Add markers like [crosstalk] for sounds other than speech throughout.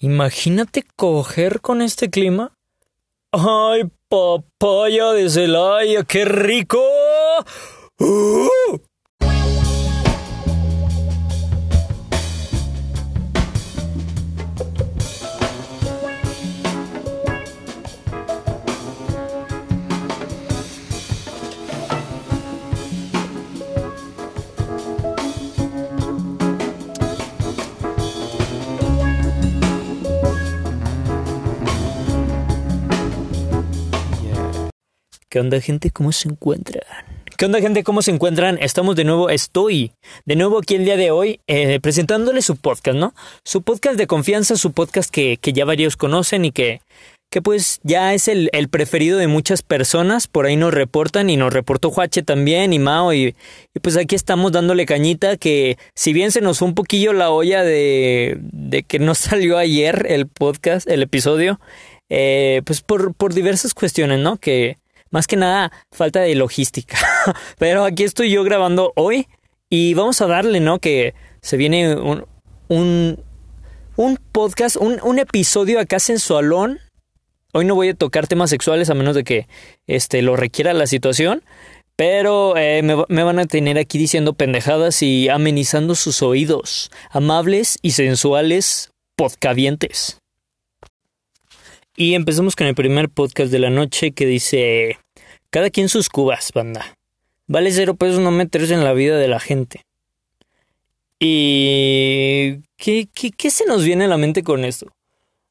Imagínate coger con este clima. ¡Ay, papaya de Celaya! ¡Qué rico! ¡Uh! ¿Qué onda gente? ¿Cómo se encuentran? ¿Qué onda gente? ¿Cómo se encuentran? Estamos de nuevo, estoy de nuevo aquí el día de hoy eh, presentándole su podcast, ¿no? Su podcast de confianza, su podcast que, que ya varios conocen y que, que pues ya es el, el, preferido de muchas personas, por ahí nos reportan y nos reportó Juache también y Mao y, y, pues aquí estamos dándole cañita que si bien se nos fue un poquillo la olla de, de que no [laughs] salió ayer el podcast, el episodio, eh, pues por, por diversas cuestiones, ¿no? Que más que nada falta de logística. [laughs] Pero aquí estoy yo grabando hoy y vamos a darle, ¿no? Que se viene un, un, un podcast, un, un, episodio acá sensualón. Hoy no voy a tocar temas sexuales a menos de que este, lo requiera la situación. Pero eh, me, me, van a tener aquí diciendo pendejadas y amenizando sus oídos. Amables y sensuales podcavientes. Y empezamos con el primer podcast de la noche que dice, cada quien sus cubas, banda. Vale cero pesos no meterse en la vida de la gente. ¿Y qué, qué, qué se nos viene a la mente con esto?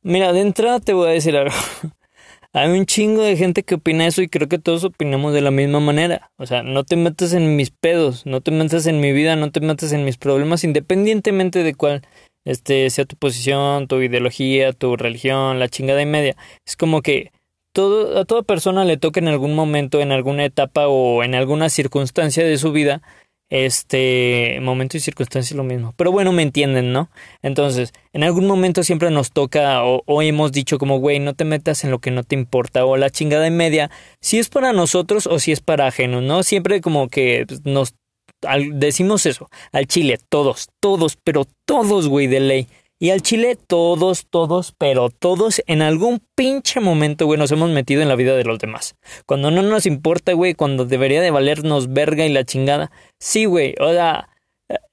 Mira, de entrada te voy a decir algo. [laughs] Hay un chingo de gente que opina eso y creo que todos opinamos de la misma manera. O sea, no te metas en mis pedos, no te metas en mi vida, no te metas en mis problemas, independientemente de cuál este, sea tu posición, tu ideología, tu religión, la chingada y media. Es como que todo, a toda persona le toca en algún momento, en alguna etapa o en alguna circunstancia de su vida, este momento y circunstancia es lo mismo. Pero bueno, me entienden, ¿no? Entonces, en algún momento siempre nos toca o, o hemos dicho como, güey, no te metas en lo que no te importa o la chingada y media, si es para nosotros o si es para ajenos, ¿no? Siempre como que nos decimos eso, al Chile, todos, todos, pero todos, güey, de ley. Y al Chile, todos, todos, pero todos, en algún pinche momento, güey, nos hemos metido en la vida de los demás. Cuando no nos importa, güey, cuando debería de valernos verga y la chingada. Sí, güey, o sea,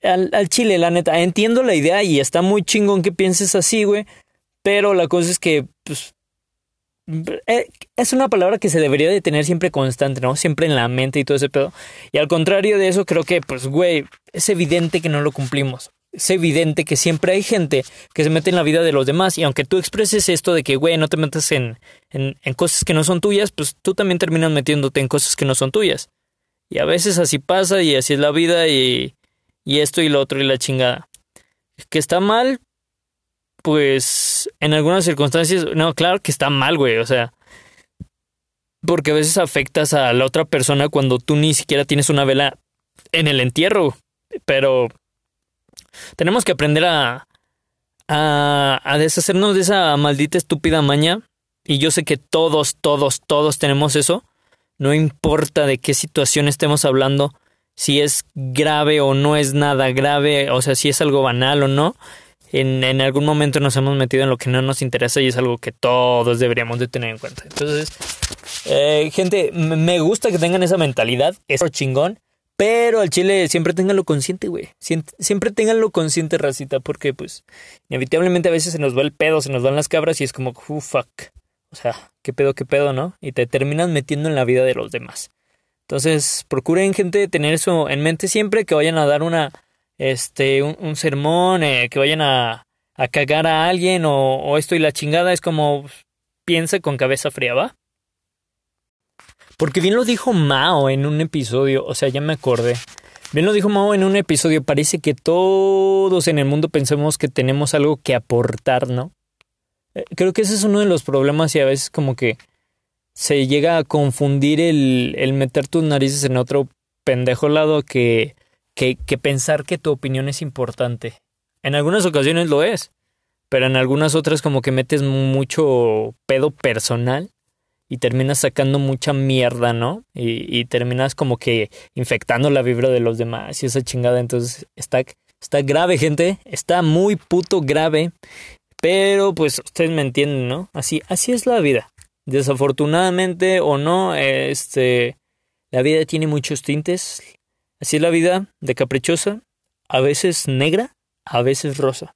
al, al Chile, la neta, entiendo la idea y está muy chingón que pienses así, güey. Pero la cosa es que, pues, es una palabra que se debería de tener siempre constante, ¿no? Siempre en la mente y todo ese pedo. Y al contrario de eso, creo que, pues, güey, es evidente que no lo cumplimos. Es evidente que siempre hay gente que se mete en la vida de los demás. Y aunque tú expreses esto de que, güey, no te metas en, en, en cosas que no son tuyas, pues tú también terminas metiéndote en cosas que no son tuyas. Y a veces así pasa y así es la vida y, y esto y lo otro y la chingada. Que está mal, pues en algunas circunstancias, no, claro que está mal, güey, o sea, porque a veces afectas a la otra persona cuando tú ni siquiera tienes una vela en el entierro, pero tenemos que aprender a, a, deshacernos de esa maldita estúpida maña, y yo sé que todos, todos, todos tenemos eso, no importa de qué situación estemos hablando, si es grave o no es nada grave, o sea, si es algo banal o no, en, algún momento nos hemos metido en lo que no nos interesa y es algo que todos deberíamos de tener en cuenta. Entonces, eh, gente, me gusta que tengan esa mentalidad, es chingón, pero al chile siempre tenganlo consciente, güey. Siempre tenganlo consciente, racita, porque pues inevitablemente a veces se nos va el pedo, se nos van las cabras y es como, uh, fuck. O sea, qué pedo, qué pedo, ¿no? Y te terminas metiendo en la vida de los demás. Entonces, procuren, gente, tener eso en mente siempre que vayan a dar una este, un, un sermón, eh, que vayan a, a, cagar a alguien o, o, esto y la chingada, es como piensa con cabeza fría, ¿va? Porque bien lo dijo Mao en un episodio, o sea, ya me acordé. Bien lo dijo Mao en un episodio, parece que todos en el mundo pensamos que tenemos algo que aportar, ¿no? Eh, creo que ese es uno de los problemas y a veces como que se llega a confundir el, el meter tus narices en otro pendejo lado que que, pensar que tu opinión es importante. En algunas ocasiones lo es, pero en algunas otras como que metes mucho pedo personal y terminas sacando mucha mierda, ¿no? Y, y, terminas como que infectando la vibra de los demás y esa chingada. Entonces está, está grave, gente. Está muy puto grave. Pero pues ustedes me entienden, ¿no? Así, así es la vida. Desafortunadamente o no, este, la vida tiene muchos tintes. Así es la vida de caprichosa, a veces negra, a veces rosa.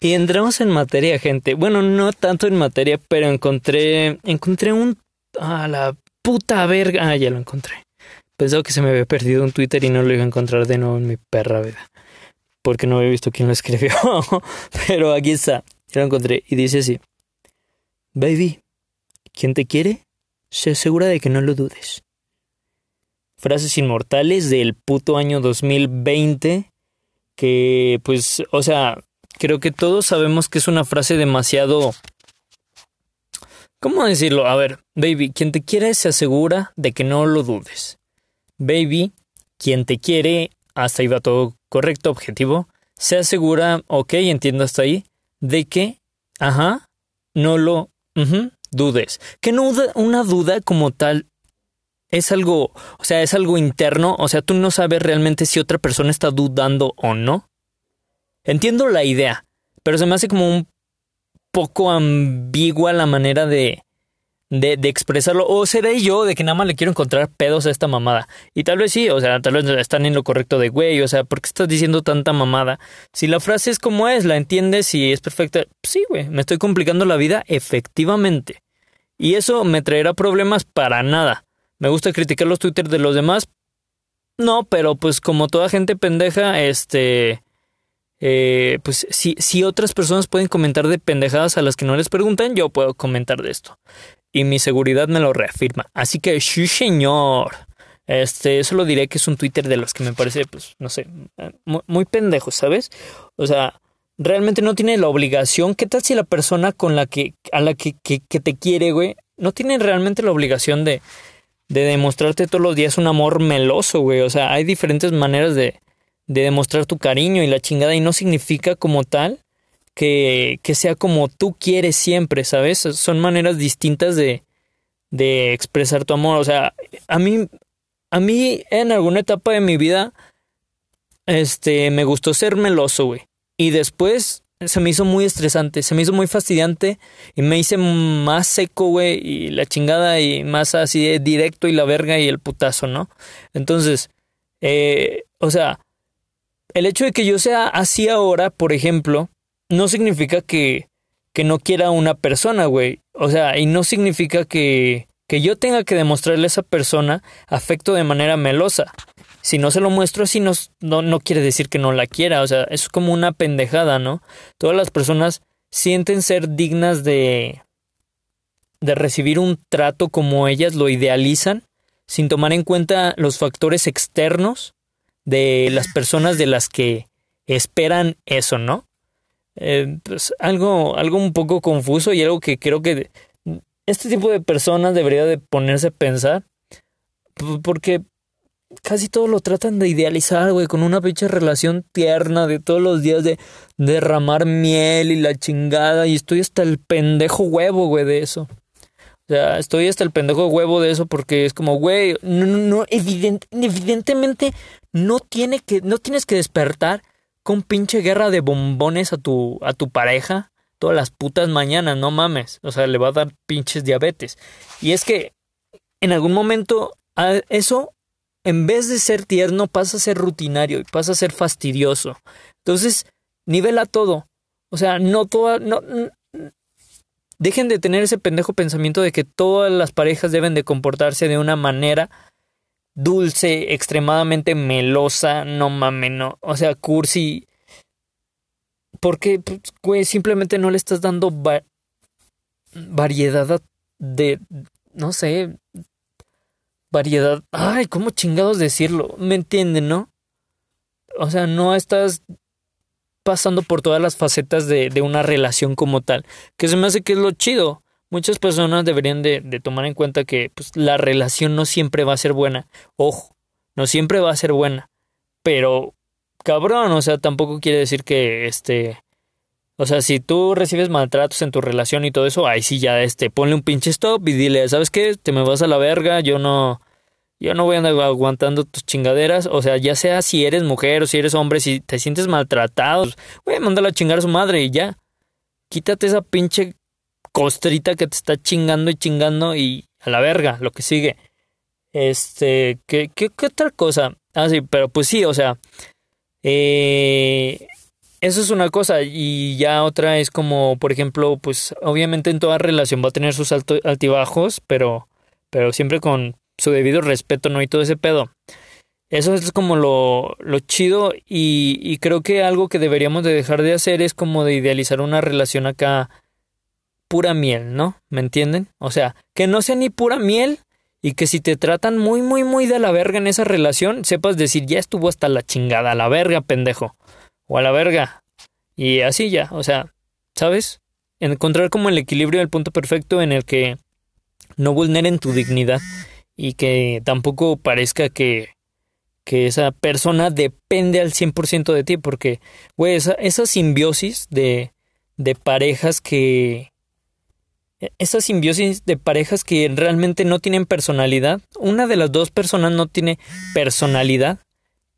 Y entramos en materia, gente. Bueno, no tanto en materia, pero encontré, encontré un, a la puta verga. Ah, ya lo encontré. Pensaba que se me había perdido un Twitter y no lo iba a encontrar de nuevo en mi perra vida. Porque no había visto quién lo escribió. [laughs] pero aquí está. Ya lo encontré. Y dice así. Baby, quien te quiere, se asegura de que no lo dudes. Frases inmortales del puto año 2020 que pues, o sea, creo que todos sabemos que es una frase demasiado... ¿Cómo decirlo? A ver, baby, quien te quiere se asegura de que no lo dudes. Baby, quien te quiere, hasta ahí va todo correcto, objetivo, se asegura, ok, entiendo hasta ahí, de que, ajá, no lo dudes. Que no una duda como tal es algo, o sea, es algo interno, o sea, tú no sabes realmente si otra persona está dudando o no. Entiendo la idea, pero se me hace como un poco ambigua la manera de, de, expresarlo. O seré yo de que nada más le quiero encontrar pedos a esta mamada. Y tal vez sí, o sea, tal vez están en lo correcto de güey, o sea, ¿por qué estás diciendo tanta mamada? Si la frase es como es, la entiendes y es perfecta, sí, güey, me estoy complicando la vida efectivamente. Y eso me traerá problemas para nada. ¿Me gusta criticar los Twitter de los demás? No, pero pues como toda gente pendeja, este... Eh, pues si, si otras personas pueden comentar de pendejadas a las que no les preguntan, yo puedo comentar de esto. Y mi seguridad me lo reafirma. Así que, sí, señor. Este, solo diré que es un Twitter de los que me parece, pues, no sé, muy, pendejo, ¿sabes? O sea, realmente no tiene la obligación. ¿Qué tal si la persona con la que, a la que, que te quiere, güey, no tiene realmente la obligación de, de demostrarte todos los días un amor meloso, güey. O sea, hay diferentes maneras de, de demostrar tu cariño y la chingada y no significa como tal que, que sea como tú quieres siempre, ¿sabes? Son maneras distintas de, de expresar tu amor. O sea, a mí, a mí en alguna etapa de mi vida, este, me gustó ser meloso, güey. Y después se me hizo muy estresante, se me hizo muy fastidiante y me hice más seco, güey, y la chingada y más así de directo y la verga y el putazo, ¿no? Entonces, eh, o sea, el hecho de que yo sea así ahora, por ejemplo, no significa que, que no quiera a una persona, güey. O sea, y no significa que, que yo tenga que demostrarle a esa persona afecto de manera melosa si no se lo muestro así, no, no, quiere decir que no la quiera. O sea, es como una pendejada, ¿no? Todas las personas sienten ser dignas de, de recibir un trato como ellas lo idealizan, sin tomar en cuenta los factores externos de las personas de las que esperan eso, ¿no? Eh, pues algo, algo un poco confuso y algo que creo que este tipo de personas debería de ponerse a pensar, porque casi todo lo tratan de idealizar, güey, con una pinche relación tierna de todos los días de derramar miel y la chingada. Y estoy hasta el pendejo huevo, güey, de eso. O sea, estoy hasta el pendejo huevo de eso porque es como, güey, no, no, evidentemente no tiene que, no tienes que despertar con pinche guerra de bombones a tu, a tu pareja todas las putas mañanas, no mames. O sea, le va a dar pinches diabetes. Y es que en algún momento eso en vez de ser tierno, pasa a ser rutinario y pasa a ser fastidioso. Entonces, nivela todo. O sea, no toda. No, dejen de tener ese pendejo pensamiento de que todas las parejas deben de comportarse de una manera dulce, extremadamente melosa, no mames, no. O sea, cursi. Porque, pues, simplemente no le estás dando variedad de. No sé, variedad. Ay, ¿cómo chingados decirlo? ¿Me entienden, no? O sea, no estás pasando por todas las facetas de, de, una relación como tal. Que se me hace que es lo chido. Muchas personas deberían de, de tomar en cuenta que pues, la relación no siempre va a ser buena. Ojo, no siempre va a ser buena. Pero, cabrón, o sea, tampoco quiere decir que este o sea, si tú recibes maltratos en tu relación y todo eso, ahí sí ya este, ponle un pinche stop y dile, ¿sabes qué? Te me vas a la verga, yo no yo no voy a andar aguantando tus chingaderas, o sea, ya sea si eres mujer o si eres hombre, si te sientes maltratado, güey, mándala a chingar a su madre y ya. quítate esa pinche costrita que te está chingando y chingando y a la verga, lo que sigue. Este, ¿qué, qué, qué otra cosa? Ah, sí, pero pues sí, o sea, eh, eso es una cosa y ya otra es como, por ejemplo, pues obviamente en toda relación va a tener sus altibajos, pero, pero siempre con su debido respeto, ¿no? Y todo ese pedo. Eso es como lo, lo chido y, y creo que algo que deberíamos de dejar de hacer es como de idealizar una relación acá pura miel, ¿no? ¿Me entienden? O sea, que no sea ni pura miel y que si te tratan muy, muy, muy de la verga en esa relación, sepas decir, ya estuvo hasta la chingada, la verga, pendejo. O a la verga. Y así ya, o sea, ¿sabes? Encontrar como el equilibrio del punto perfecto en el que no vulneren tu dignidad y que tampoco parezca que que esa persona depende al 100% de ti, porque, güey, esa, esa simbiosis de, de parejas que... Esa simbiosis de parejas que realmente no tienen personalidad, una de las dos personas no tiene personalidad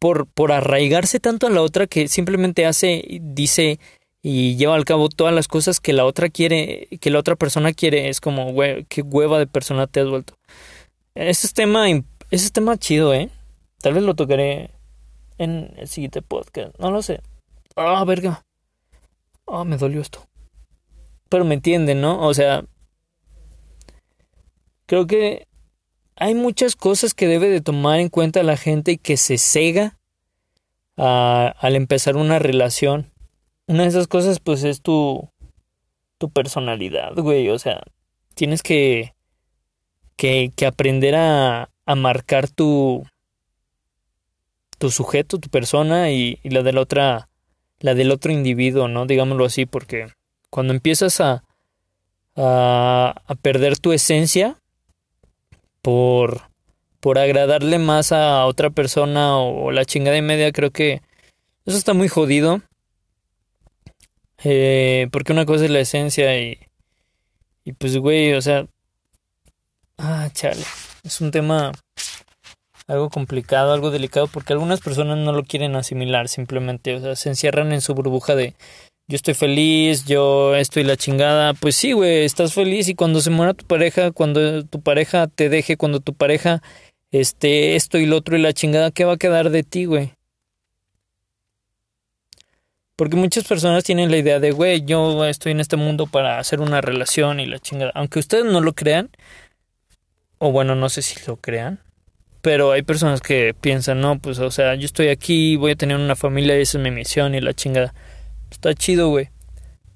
por, por arraigarse tanto a la otra que simplemente hace, dice y lleva al cabo todas las cosas que la otra quiere, que la otra persona quiere, es como, güey, qué hueva de persona te has vuelto. Ese es tema, ese es tema chido, ¿eh? Tal vez lo tocaré en el siguiente podcast. No lo sé. Ah, verga. Ah, me dolió esto. Pero me entienden, ¿no? O sea, creo que hay muchas cosas que debe de tomar en cuenta la gente y que se cega al empezar una relación. Una de esas cosas, pues, es tu, tu personalidad, güey. O sea, tienes que, que, que aprender a, a marcar tu, tu sujeto, tu persona y, la de la otra, la del otro individuo, ¿no? Digámoslo así, porque cuando empiezas a, a, a perder tu esencia por, por agradarle más a otra persona o, la chingada y media, creo que eso está muy jodido. Eh, porque una cosa es la esencia y, y pues, güey, o sea, ah, chale, es un tema algo complicado, algo delicado, porque algunas personas no lo quieren asimilar simplemente, o sea, se encierran en su burbuja de yo estoy feliz, yo estoy la chingada, pues sí, güey, estás feliz y cuando se muera tu pareja, cuando tu pareja te deje, cuando tu pareja este esto y lo otro y la chingada, ¿qué va a quedar de ti, güey? Porque muchas personas tienen la idea de, güey, yo estoy en este mundo para hacer una relación y la chingada. Aunque ustedes no lo crean, o bueno, no sé si lo crean, pero hay personas que piensan, no, pues, o sea, yo estoy aquí, voy a tener una familia y esa es mi misión y la chingada. Está chido, güey.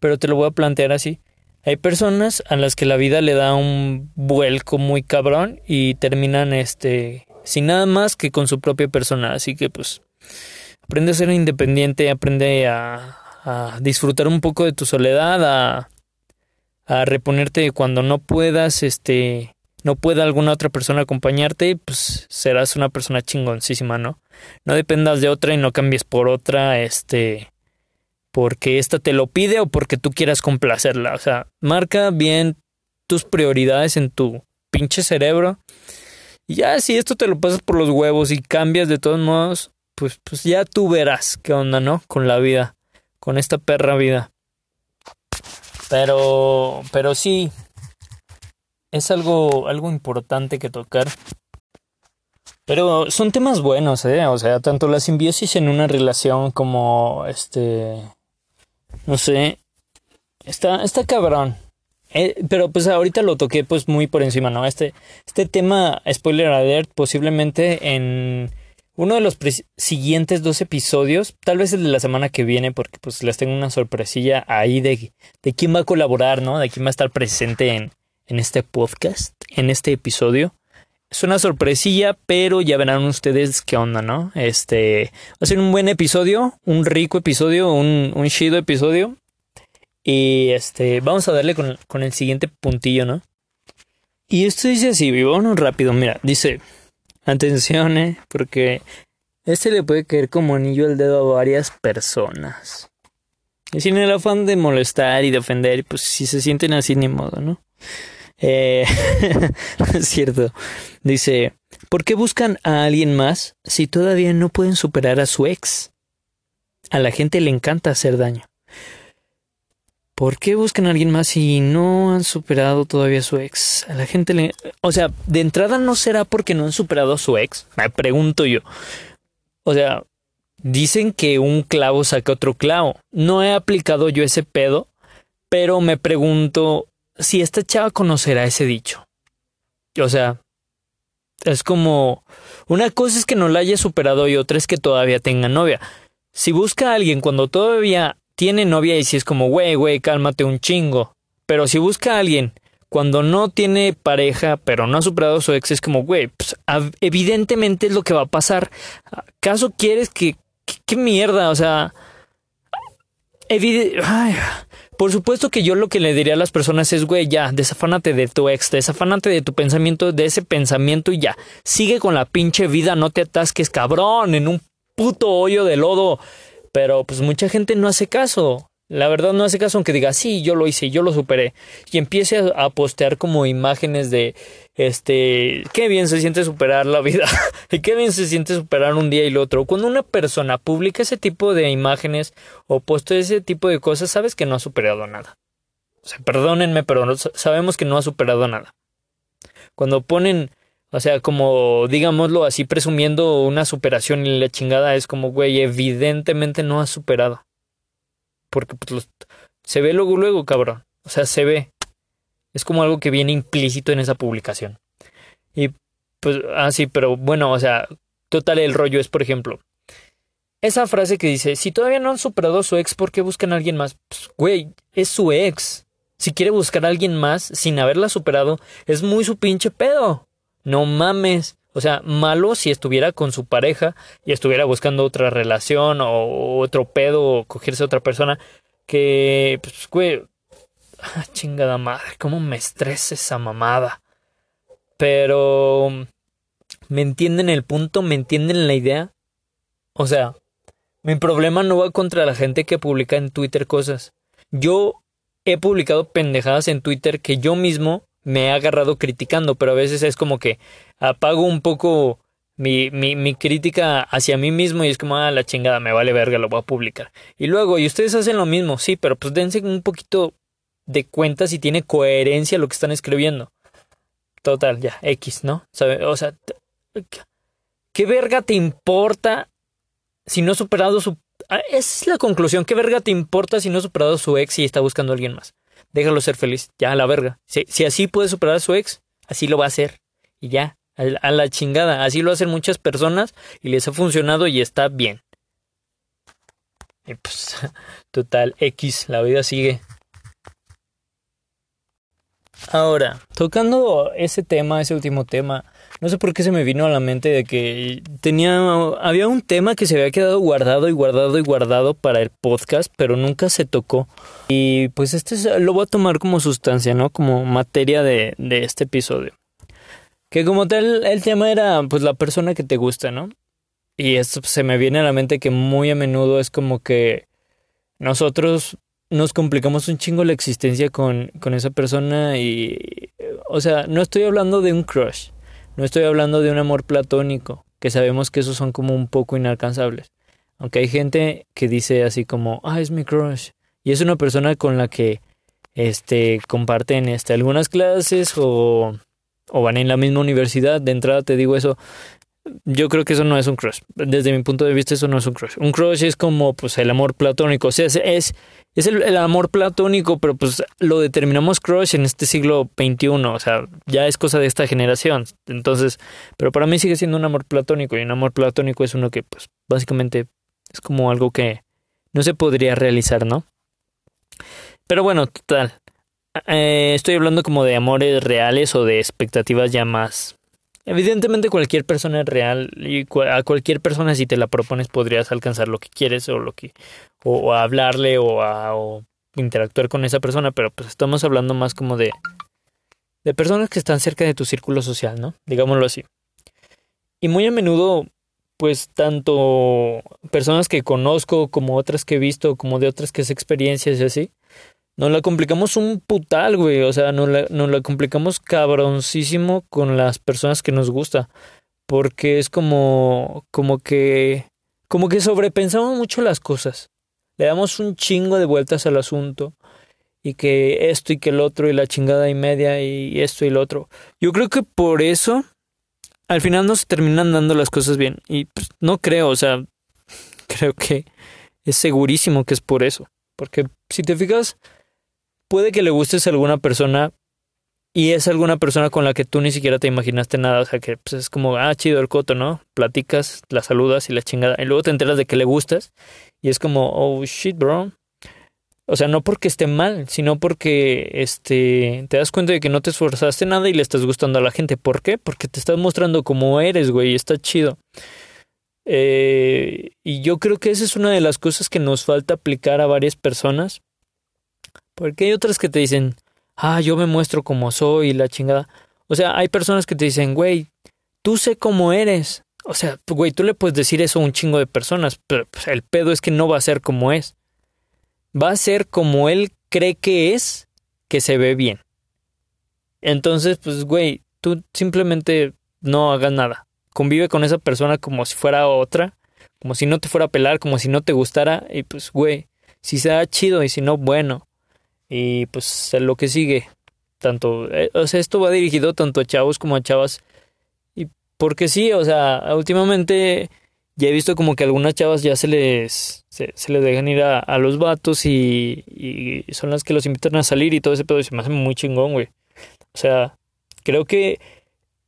Pero te lo voy a plantear así. Hay personas a las que la vida le da un vuelco muy cabrón y terminan, este, sin nada más que con su propia persona. Así que, pues, aprende a ser independiente, aprende a, a disfrutar un poco de tu soledad, a, a reponerte cuando no puedas, este, no pueda alguna otra persona acompañarte, pues serás una persona chingoncísima, ¿no? No dependas de otra y no cambies por otra, este, porque esta te lo pide o porque tú quieras complacerla. O sea, marca bien tus prioridades en tu pinche cerebro. Y ya si esto te lo pasas por los huevos y cambias de todos modos, pues, pues ya tú verás qué onda, ¿no? Con la vida, con esta perra vida. Pero, pero sí, es algo, algo importante que tocar. Pero son temas buenos, ¿eh? O sea, tanto la simbiosis en una relación como este... No sé. Está, está cabrón. Eh, pero pues ahorita lo toqué pues muy por encima, ¿no? Este, este tema, spoiler alert, posiblemente en uno de los siguientes dos episodios, tal vez el de la semana que viene, porque pues les tengo una sorpresilla ahí de, de quién va a colaborar, ¿no? De quién va a estar presente en, en este podcast, en este episodio. Es una sorpresilla, pero ya verán ustedes qué onda, ¿no? Este va a ser un buen episodio, un rico episodio, un, un chido episodio. Y este, vamos a darle con, con el siguiente puntillo, ¿no? Y esto dice así, vámonos rápido, mira, dice, atención, ¿eh? Porque este le puede caer como anillo al dedo a varias personas. Y sin el afán de molestar y de ofender, pues si se sienten así, ni modo, ¿no? Eh, [laughs] es cierto. Dice, ¿por qué buscan a alguien más si todavía no pueden superar a su ex? A la gente le encanta hacer daño. ¿Por qué buscan a alguien más si no han superado todavía a su ex? A la gente le... O sea, de entrada no será porque no han superado a su ex. Me pregunto yo. O sea, dicen que un clavo saca otro clavo. No he aplicado yo ese pedo, pero me pregunto si esta chava conocerá ese dicho. O sea, es como... Una cosa es que no la haya superado y otra es que todavía tenga novia. Si busca a alguien cuando todavía tiene novia y si es como, güey, güey, cálmate un chingo. Pero si busca a alguien cuando no tiene pareja, pero no ha superado su ex, es como, güey, pues, evidentemente es lo que va a pasar. ¿Acaso quieres que... ¿Qué, mierda? O sea... por supuesto que yo lo que le diría a las personas es, güey, ya, desafánate de tu ex, desafánate de tu pensamiento, de ese pensamiento y ya. Sigue con la pinche vida, no te atasques, cabrón, en un puto hoyo de lodo pero pues mucha gente no hace caso. La verdad no hace caso aunque diga, sí, yo lo hice, yo lo superé. Y empiece a, postear como imágenes de, este, qué bien se siente superar la vida. [laughs] y qué bien se siente superar un día y el otro. Cuando una persona publica ese tipo de imágenes o postea ese tipo de cosas, sabes que no ha superado nada. O sea, perdónenme, pero sabemos que no ha superado nada. Cuando ponen o sea, como digámoslo así, presumiendo una superación y la chingada es como, güey, evidentemente no has superado. Porque pues, se ve luego, luego, cabrón. O sea, se ve. Es como algo que viene implícito en esa publicación. Y pues, ah, sí, pero bueno, o sea, total, el rollo es, por ejemplo, esa frase que dice, si todavía no han superado a su ex, ¿por qué buscan a alguien más? Pues, güey, es su ex. Si quiere buscar a alguien más sin haberla superado, es muy su pinche pedo. No mames. O sea, malo si estuviera con su pareja y estuviera buscando otra relación o otro pedo o cogerse a otra persona que, pues, güey, ah, chingada madre, cómo me estresa esa mamada. Pero, ¿me entienden el punto? ¿Me entienden la idea? O sea, mi problema no va contra la gente que publica en Twitter cosas. Yo he publicado pendejadas en Twitter que yo mismo me he agarrado criticando, pero a veces es como que apago un poco mi, mi, mi, crítica hacia mí mismo y es como, ah, la chingada, me vale verga, lo voy a publicar. Y luego, y ustedes hacen lo mismo, sí, pero pues dense un poquito de cuenta si tiene coherencia lo que están escribiendo. Total, ya, X, ¿no? O sea, ¿qué verga te importa si no ha superado su... Ah, esa es la conclusión, ¿qué verga te importa si no ha superado su ex y está buscando a alguien más? déjalo ser feliz, ya la verga. Si, si así puede superar a su ex, así lo va a hacer. Y ya, a, la chingada. Así lo hacen muchas personas y les ha funcionado y está bien. Y pues, [laughs] total, X, la vida sigue. Ahora, tocando ese tema, ese último tema, no sé por qué se me vino a la mente de que tenía había un tema que se había quedado guardado y guardado y guardado para el podcast, pero nunca se tocó. Y pues este lo voy a tomar como sustancia, ¿no? Como materia de, de este episodio. Que como tal el tema era pues la persona que te gusta, ¿no? Y esto se me viene a la mente que muy a menudo es como que nosotros nos complicamos un chingo la existencia con, con esa persona y o sea, no estoy hablando de un crush no estoy hablando de un amor platónico, que sabemos que esos son como un poco inalcanzables. Aunque hay gente que dice así como, ah, es mi crush. Y es una persona con la que este, comparten este, algunas clases o, o van en la misma universidad. De entrada te digo eso, yo creo que eso no es un crush. Desde mi punto de vista, eso no es un crush. Un crush es como pues el amor platónico. O sea, es, es, el, amor platónico, pero pues lo determinamos crush en este siglo XXI. O sea, ya es cosa de esta generación. Entonces, pero para mí sigue siendo un amor platónico. Y un amor platónico es uno que, pues, básicamente es como algo que no se podría realizar, ¿no? Pero bueno, total. Eh, estoy hablando como de amores reales o de expectativas ya más Evidentemente cualquier persona es real y a cualquier persona si te la propones podrías alcanzar lo que quieres o lo que o, hablarle o, a, o interactuar con esa persona, pero pues estamos hablando más como de de personas que están cerca de tu círculo social, ¿no? Digámoslo así. Y muy a menudo pues tanto personas que conozco como otras que he visto, como de otras que es experiencias y así, nos la complicamos un putal, güey. O sea, nos la, complicamos cabroncísimo con las personas que nos gusta. Porque es como, como que, como que sobrepensamos mucho las cosas. Le damos un chingo de vueltas al asunto. y que esto y que el otro y la chingada y media y esto y lo otro. Yo creo que por eso al final no se terminan dando las cosas bien y pues, no creo, o sea, [laughs] creo que es segurísimo que es por eso, porque si te fijas, puede que le gustes a alguna persona y es alguna persona con la que tú ni siquiera te imaginaste nada, o sea que pues, es como, ah, chido el coto, ¿no? Platicas, la saludas y la chingada, y luego te enteras de que le gustas y es como, oh shit, bro, o sea, no porque esté mal, sino porque este te das cuenta de que no te esforzaste nada y le estás gustando a la gente. ¿Por qué? Porque te estás mostrando como eres, güey, está chido. Eh, y yo creo que esa es una de las cosas que nos falta aplicar a varias personas. Porque hay otras que te dicen, ah, yo me muestro como soy y la chingada. O sea, hay personas que te dicen, güey, tú sé cómo eres. O sea, güey, tú le puedes decir eso a un chingo de personas, pero pues, el pedo es que no va a ser como es va a ser como él cree que es, que se ve bien. Entonces, pues, güey, tú simplemente no hagas nada. Convive con esa persona como si fuera otra, como si no te fuera a pelar, como si no te gustara, y pues, güey, si sea chido y si no, bueno. Y pues lo que sigue. Tanto, eh, o sea, esto va dirigido tanto a chavos como a chavas. Y porque sí, o sea, últimamente ya he visto como que algunas chavas ya se les, se, les dejan ir a, los vatos y, y, son las que los invitan a salir y todo ese pedo y se me hace muy chingón, güey. O sea, creo que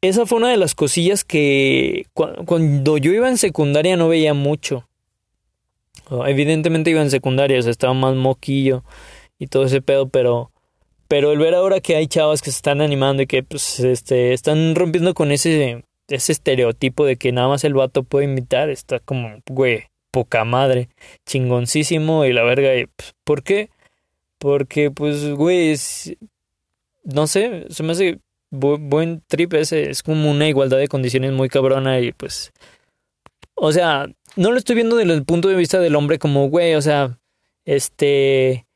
esa fue una de las cosillas que cuando yo iba en secundaria no veía mucho. Evidentemente iba en secundaria, o sea, estaba más moquillo y todo ese pedo, pero pero el ver ahora que hay chavas que se están animando y que pues este están rompiendo con ese ese estereotipo de que nada más el vato puede imitar está como, güey, poca madre, chingoncísimo y la verga. Y, pues, ¿Por qué? Porque, pues, güey, no sé, se me hace buen trip ese, es como una igualdad de condiciones muy cabrona y pues, o sea, no lo estoy viendo desde el punto de vista del hombre como, güey, o sea, este,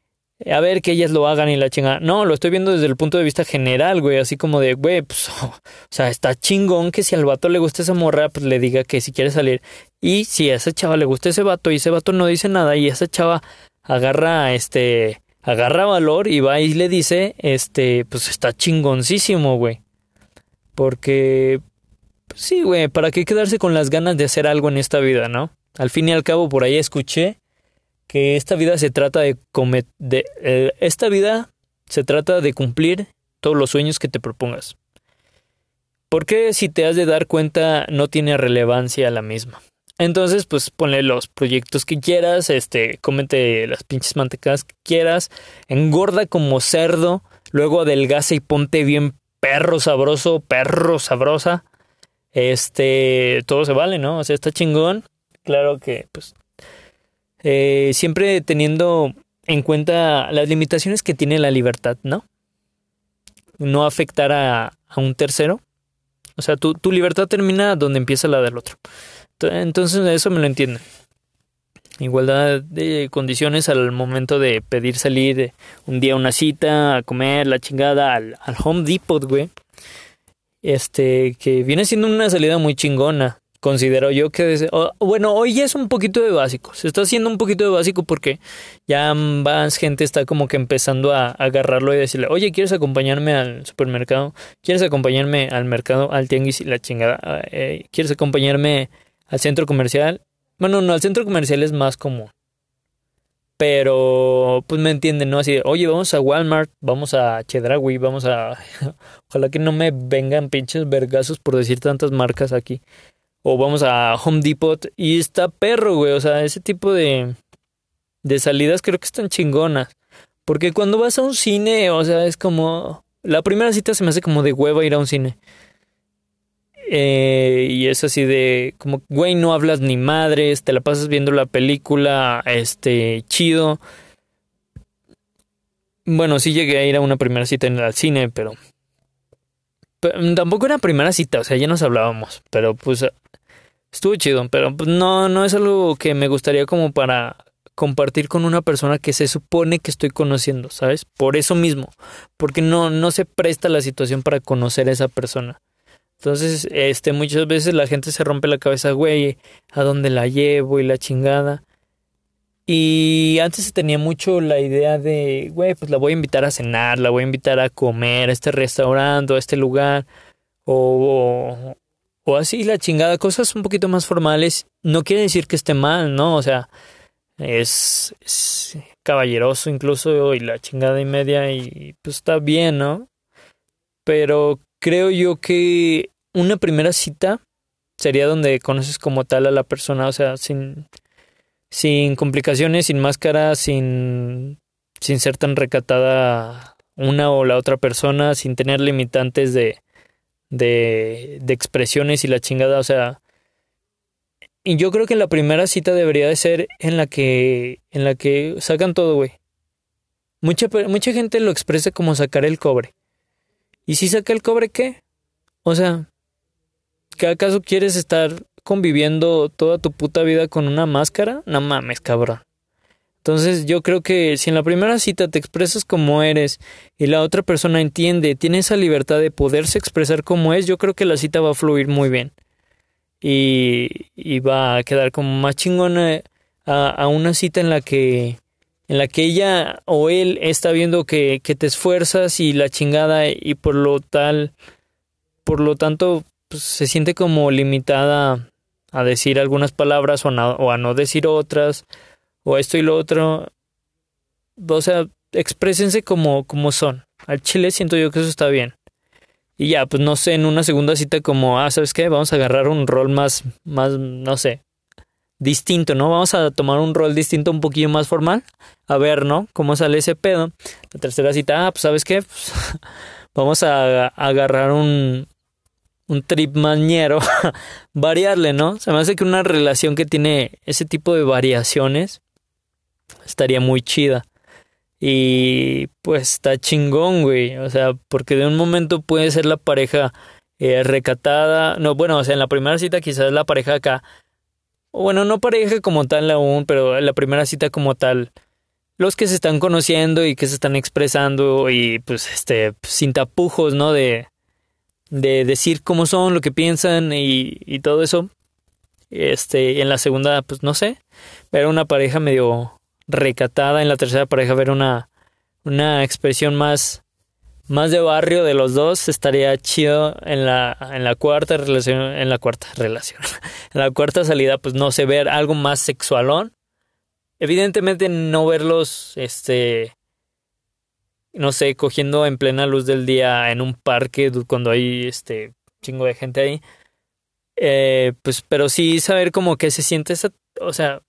a ver que ellas lo hagan y la chingada. No, lo estoy viendo desde el punto de vista general, güey, así como de, güey, pues, [laughs] o sea, está chingón que si al vato le gusta esa morra, pues le diga que si quiere salir. Y si a esa chava le gusta ese vato y ese vato no dice nada y esa chava agarra, este, agarra valor y va y le dice, este, pues está chingoncísimo, güey. Porque, pues, sí, güey, ¿para qué quedarse con las ganas de hacer algo en esta vida, no? Al fin y al cabo, por ahí escuché que esta vida se trata de, eh, esta vida se trata de cumplir todos los sueños que te propongas. Porque si te has de dar cuenta no tiene relevancia la misma. Entonces, pues ponle los proyectos que quieras, este, cómete las pinches mantecadas que quieras, engorda como cerdo, luego adelgaza y ponte bien perro sabroso, perro sabrosa. Este, todo se vale, ¿no? O sea, está chingón. Claro que, pues, eh, siempre teniendo en cuenta las limitaciones que tiene la libertad, ¿no? No afectar a, un tercero. O sea, tu, tu, libertad termina donde empieza la del otro. Entonces eso me lo entiende. Igualdad de condiciones al momento de pedir salir un día a una cita, a comer la chingada al, al Home Depot, güey. Este, que viene siendo una salida muy chingona considero yo que... bueno, hoy ya es un poquito de básico. Se está haciendo un poquito de básico porque ya más gente está como que empezando a, agarrarlo y decirle, oye, ¿quieres acompañarme al supermercado? ¿Quieres acompañarme al mercado, al tianguis y la chingada? Ah, eh, ¿Quieres acompañarme al centro comercial? Bueno, no, al centro comercial es más común. Pero, pues me entienden, ¿no? Así de, oye, vamos a Walmart, vamos a Chedraui, vamos a... [laughs] Ojalá que no me vengan pinches vergazos por decir tantas marcas aquí o vamos a Home Depot y está perro, güey. O sea, ese tipo de, de salidas creo que están chingonas. Porque cuando vas a un cine, o sea, es como... La primera cita se me hace como de hueva ir a un cine. Eh, y es así de como, güey, no hablas ni madres, te la pasas viendo la película, este, chido. Bueno, sí llegué a ir a una primera cita en el cine, pero, pero tampoco era primera cita, o sea, ya nos hablábamos, pero pues estuvo chido, pero pues, no, no es algo que me gustaría como para compartir con una persona que se supone que estoy conociendo, ¿sabes? Por eso mismo, porque no, no se presta la situación para conocer a esa persona. Entonces, este, muchas veces la gente se rompe la cabeza, güey, ¿a dónde la llevo y la chingada? Y antes se tenía mucho la idea de, güey, pues la voy a invitar a cenar, la voy a invitar a comer a este restaurante, a este lugar, o, o, así la chingada, cosas un poquito más formales. No quiere decir que esté mal, ¿no? O sea, es, caballeroso incluso y la chingada y media y pues está bien, ¿no? Pero creo yo que una primera cita sería donde conoces como tal a la persona, o sea, sin sin complicaciones, sin máscara, sin, sin ser tan recatada una o la otra persona, sin tener limitantes de, de, de expresiones y la chingada, o sea, y yo creo que la primera cita debería de ser en la que, en la que sacan todo, güey. Mucha, mucha gente lo expresa como sacar el cobre. ¿Y si saca el cobre qué? O sea, ¿qué acaso quieres estar conviviendo toda tu puta vida con una máscara, no mames, cabrón. Entonces yo creo que si en la primera cita te expresas como eres y la otra persona entiende, tiene esa libertad de poderse expresar como es, yo creo que la cita va a fluir muy bien. Y, y va a quedar como más chingona a, una cita en la que en la que ella o él está viendo que, que te esfuerzas y la chingada y por lo tal por lo tanto pues, se siente como limitada a decir algunas palabras o a no decir otras, o esto y lo otro. O sea, exprésense como, como son. Al chile siento yo que eso está bien. Y ya, pues no sé, en una segunda cita como, ah, ¿sabes qué? Vamos a agarrar un rol más, más, no sé, distinto, ¿no? Vamos a tomar un rol distinto, un poquillo más formal. A ver, ¿no? ¿Cómo sale ese pedo? La tercera cita, ah, pues ¿sabes qué? Pues, [laughs] vamos a, agarrar un, un trip mañero, [laughs] variarle, ¿no? Se me hace que una relación que tiene ese tipo de variaciones estaría muy chida. Y pues está chingón, güey. O sea, porque de un momento puede ser la pareja eh, recatada. No, bueno, o sea, en la primera cita quizás la pareja acá. Bueno, no pareja como tal aún, pero en la primera cita como tal. Los que se están conociendo y que se están expresando y pues este, sin tapujos, ¿no? De, de decir cómo son, lo que piensan y, y todo eso. Este, en la segunda, pues no sé, ver una pareja medio recatada, en la tercera pareja ver una, una expresión más, más de barrio de los dos, estaría chido en la, en la cuarta relación, en la cuarta relación, [laughs] en la cuarta salida, pues no sé, ver algo más sexualón. Evidentemente no verlos, este, no sé, cogiendo en plena luz del día en un parque cuando hay este chingo de gente ahí. Eh, pues, pero sí saber como que se siente esa, o sea,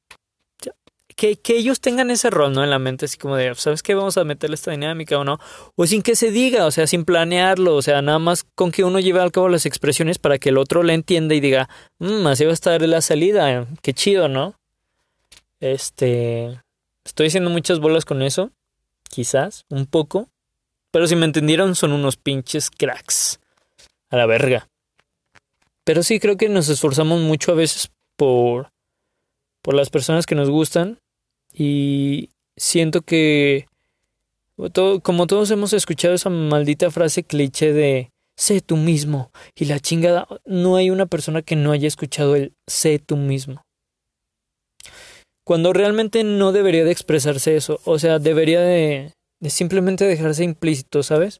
que, que ellos tengan ese rol, ¿no? En la mente, así como de, ¿sabes qué? Vamos a meterle esta dinámica o no. O sin que se diga, o sea, sin planearlo, o sea, nada más con que uno lleve al cabo las expresiones para que el otro le entienda y diga, mmm, así va a estar la salida, qué chido, ¿no? Este, estoy haciendo muchas bolas con eso quizás, un poco. Pero si me entendieron, son unos pinches cracks. A la verga. Pero sí creo que nos esforzamos mucho a veces por, por las personas que nos gustan. Y siento que, como todos hemos escuchado esa maldita frase cliché de sé tú mismo. Y la chingada, no hay una persona que no haya escuchado el sé tú mismo cuando realmente no debería de expresarse eso, o sea, debería de, simplemente dejarse implícito, ¿sabes?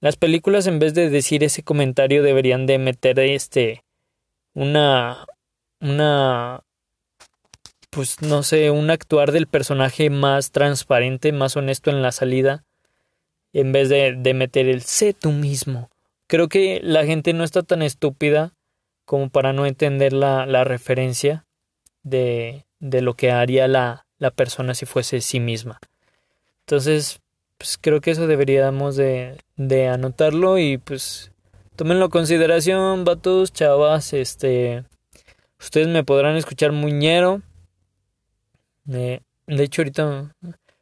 Las películas en vez de decir ese comentario deberían de meter este una una pues no sé, un actuar del personaje más transparente, más honesto en la salida, en vez de, de meter el sé tú mismo. Creo que la gente no está tan estúpida como para no entender la, la referencia de, de lo que haría la, la persona si fuese sí misma. Entonces, pues creo que eso deberíamos de, de anotarlo y pues tómenlo en consideración, vatos, chavas, este, ustedes me podrán escuchar muñero. De hecho, ahorita,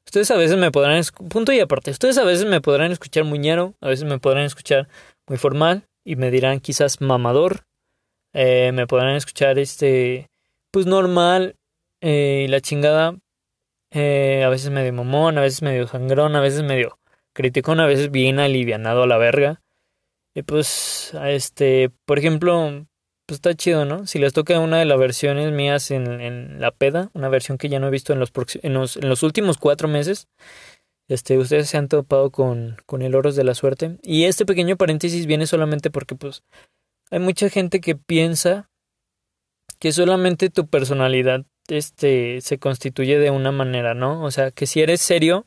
ustedes a veces me podrán, punto y aparte, ustedes a veces me podrán escuchar muñero, a veces me podrán escuchar muy formal y me dirán quizás mamador, eh, me podrán escuchar este, pues normal eh, la chingada, eh, a veces medio momón, a veces medio sangrón, a veces medio criticón, a veces bien alivianado a la verga. Y pues, este, por ejemplo, pues está chido, ¿no? Si les toca una de las versiones mías en, en la peda, una versión que ya no he visto en los, en los, en los últimos cuatro meses, este, ustedes se han topado con, con el oros de la suerte. Y este pequeño paréntesis viene solamente porque, pues, hay mucha gente que piensa que solamente tu personalidad, este, se constituye de una manera, ¿no? O sea, que si eres serio,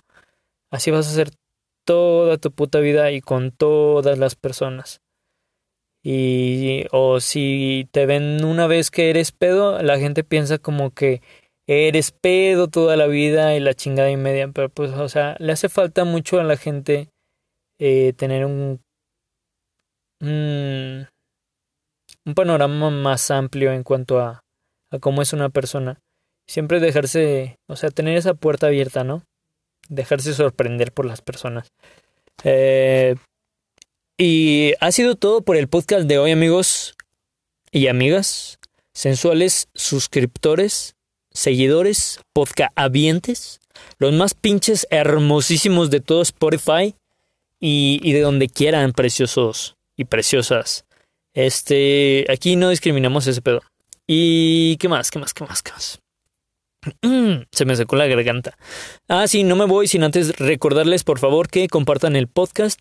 así vas a ser toda tu puta vida y con todas las personas. Y o si te ven una vez que eres pedo, la gente piensa como que eres pedo toda la vida y la chingada y media, pero pues, o sea, le hace falta mucho a la gente eh, tener un, un, un panorama más amplio en cuanto a, a cómo es una persona. Siempre dejarse, o sea, tener esa puerta abierta, ¿no? Dejarse sorprender por las personas. Eh, y ha sido todo por el podcast de hoy, amigos y amigas, sensuales suscriptores, seguidores, podcast avientes, los más pinches hermosísimos de todo Spotify y, y de donde quieran, preciosos y preciosas. Este, aquí no discriminamos ese pedo. ¿Y qué más? ¿Qué más? ¿Qué más? ¿Qué más? Se me secó la garganta. Ah, sí, no me voy sin antes recordarles, por favor, que compartan el podcast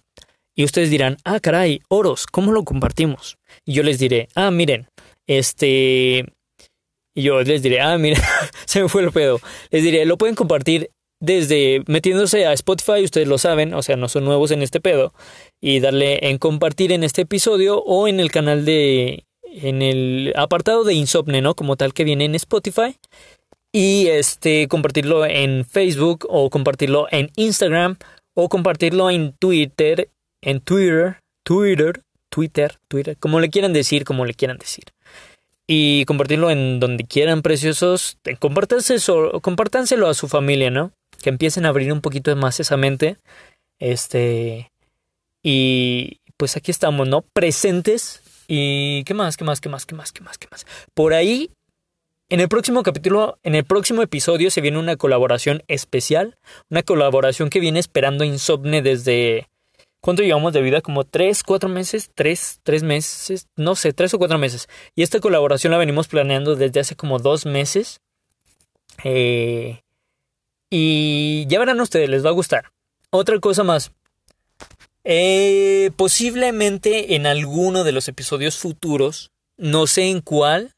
y ustedes dirán, ah, caray, oros, ¿cómo lo compartimos? Y yo les diré, ah, miren, este... Y yo les diré, ah, miren, [laughs] se me fue el pedo. Les diré, lo pueden compartir desde metiéndose a Spotify, ustedes lo saben, o sea, no son nuevos en este pedo, y darle en compartir en este episodio o en el canal de, en el apartado de Insomne, ¿no? Como tal que viene en Spotify. Y este, compartirlo en Facebook o compartirlo en Instagram o compartirlo en Twitter en Twitter, Twitter, Twitter, Twitter, como le quieran decir, como le quieran decir. Y compartirlo en donde quieran, preciosos. Compártanselo a su familia, ¿no? Que empiecen a abrir un poquito más esa mente. Este. Y pues aquí estamos, ¿no? Presentes. Y qué más, qué más, qué más, qué más, qué más, qué más. Por ahí, en el próximo capítulo, en el próximo episodio se viene una colaboración especial. Una colaboración que viene esperando Insomne desde ¿Cuánto llevamos de vida? Como tres, cuatro meses, tres, tres meses, no sé, tres o cuatro meses. Y esta colaboración la venimos planeando desde hace como dos meses. Eh, y ya verán ustedes, les va a gustar. Otra cosa más. Eh, posiblemente en alguno de los episodios futuros, no sé en cuál,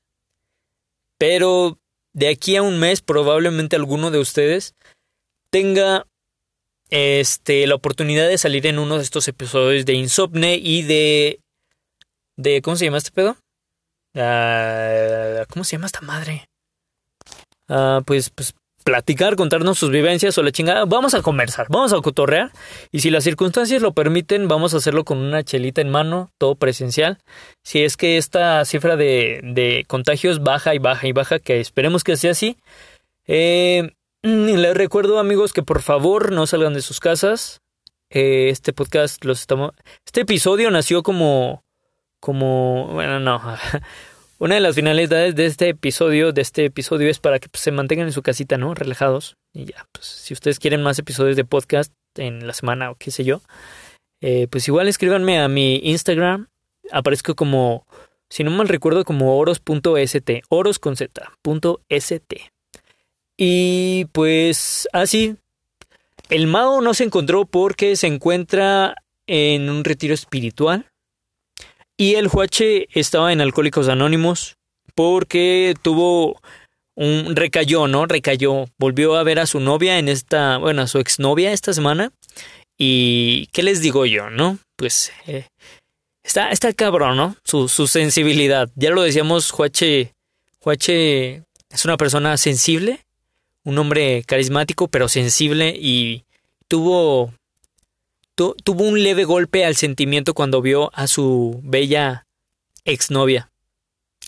pero de aquí a un mes probablemente alguno de ustedes tenga este, la oportunidad de salir en uno de estos episodios de Insomne y de... de ¿Cómo se llama este pedo? Uh, ¿Cómo se llama esta madre? Uh, pues, pues platicar, contarnos sus vivencias o la chingada. Vamos a conversar, vamos a cotorrear. Y si las circunstancias lo permiten, vamos a hacerlo con una chelita en mano, todo presencial. Si es que esta cifra de, de contagios baja y baja y baja, que esperemos que sea así. Eh, Les recuerdo amigos que por favor no salgan de sus casas. Eh, este podcast los estamos... Este episodio nació como... como... bueno, no. [laughs] Una de las finalidades de este episodio, de este episodio es para que pues, se mantengan en su casita, ¿no? Relajados. Y ya, pues si ustedes quieren más episodios de podcast en la semana o qué sé yo, eh, pues igual escríbanme a mi Instagram. Aparezco como, si no mal recuerdo, como oros.st, oros con z, y pues así, el Mao no se encontró porque se encuentra en un retiro espiritual. Y el Huache estaba en Alcohólicos Anónimos porque tuvo un recayó, ¿no? Recayó, volvió a ver a su novia en esta, bueno, a su exnovia esta semana. Y ¿qué les digo yo, no? Pues eh, está, está cabrón, ¿no? Su, su sensibilidad. Ya lo decíamos, Huache, Huache es una persona sensible un hombre carismático pero sensible y tuvo, tuvo un leve golpe al sentimiento cuando vio a su bella exnovia.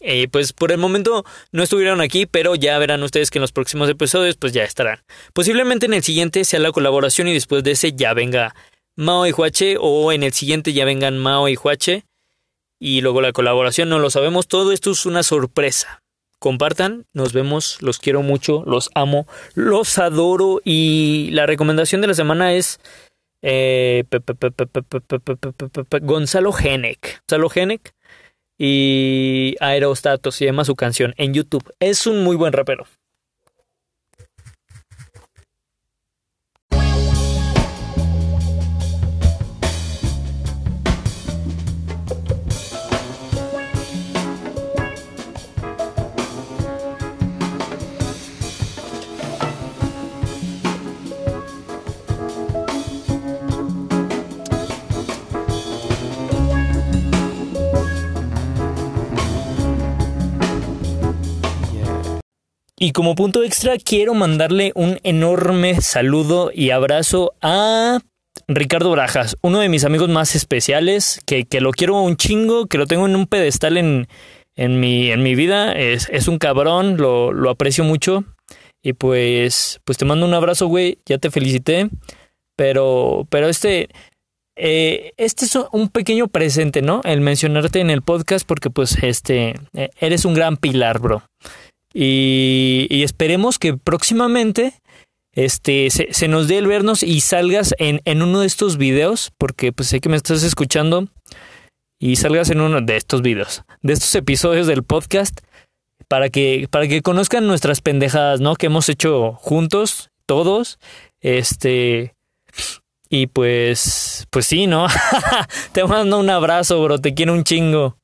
Eh, pues por el momento no estuvieron aquí, pero ya verán ustedes que en los próximos episodios pues ya estarán. Posiblemente en el siguiente sea la colaboración y después de ese ya venga Mao y Huache o en el siguiente ya vengan Mao y Huache y luego la colaboración no lo sabemos, todo esto es una sorpresa compartan, nos vemos, los quiero mucho, los amo, los adoro y la recomendación de la semana es Gonzalo Genek. Gonzalo Genek y Aerostato se llama su canción en YouTube. Es un muy buen rapero. Y como punto extra, quiero mandarle un enorme saludo y abrazo a Ricardo Brajas, uno de mis amigos más especiales, que, lo quiero un chingo, que lo tengo en un pedestal en, en, mi, en mi vida. Es, es un cabrón, lo, lo, aprecio mucho. Y pues, pues te mando un abrazo, güey. Ya te felicité. Pero, pero este, eh, este es un pequeño presente, ¿no? El mencionarte en el podcast porque pues este, eh, eres un gran pilar, bro. Y, esperemos que próximamente este, se, nos dé el vernos y salgas en, en, uno de estos videos, porque pues sé que me estás escuchando y salgas en uno de estos videos, de estos episodios del podcast, para que, para que conozcan nuestras pendejadas, ¿no? Que hemos hecho juntos, todos, este, y pues, pues sí, ¿no? [laughs] te mando un abrazo, bro, te quiero un chingo.